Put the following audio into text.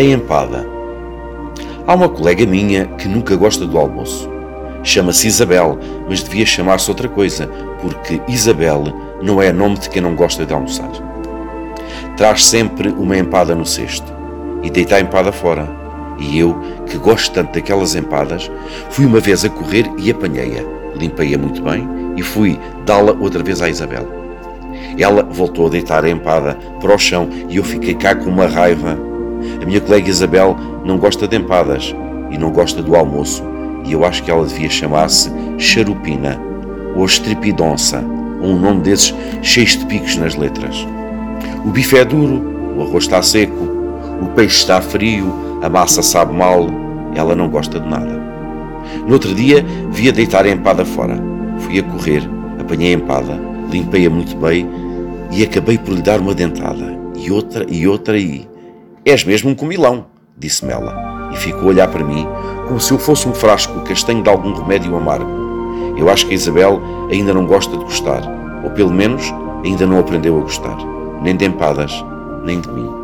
A empada. Há uma colega minha que nunca gosta do almoço. Chama-se Isabel, mas devia chamar-se outra coisa, porque Isabel não é nome de quem não gosta de almoçar. Traz sempre uma empada no cesto e deita a empada fora. E eu, que gosto tanto daquelas empadas, fui uma vez a correr e apanhei-a. Limpei-a muito bem e fui dá-la outra vez à Isabel. Ela voltou a deitar a empada para o chão e eu fiquei cá com uma raiva a minha colega Isabel não gosta de empadas e não gosta do almoço, e eu acho que ela devia chamar-se Charupina ou Estripidonça, ou um nome desses cheios de picos nas letras. O bife é duro, o arroz está seco, o peixe está frio, a massa sabe mal, ela não gosta de nada. No outro dia, vi-a deitar a empada fora. Fui a correr, apanhei a empada, limpei-a muito bem e acabei por lhe dar uma dentada. E outra, e outra, e És mesmo um comilão, disse-me ela, e ficou a olhar para mim como se eu fosse um frasco castanho de algum remédio amargo. Eu acho que a Isabel ainda não gosta de gostar, ou pelo menos ainda não aprendeu a gostar, nem de empadas, nem de mim.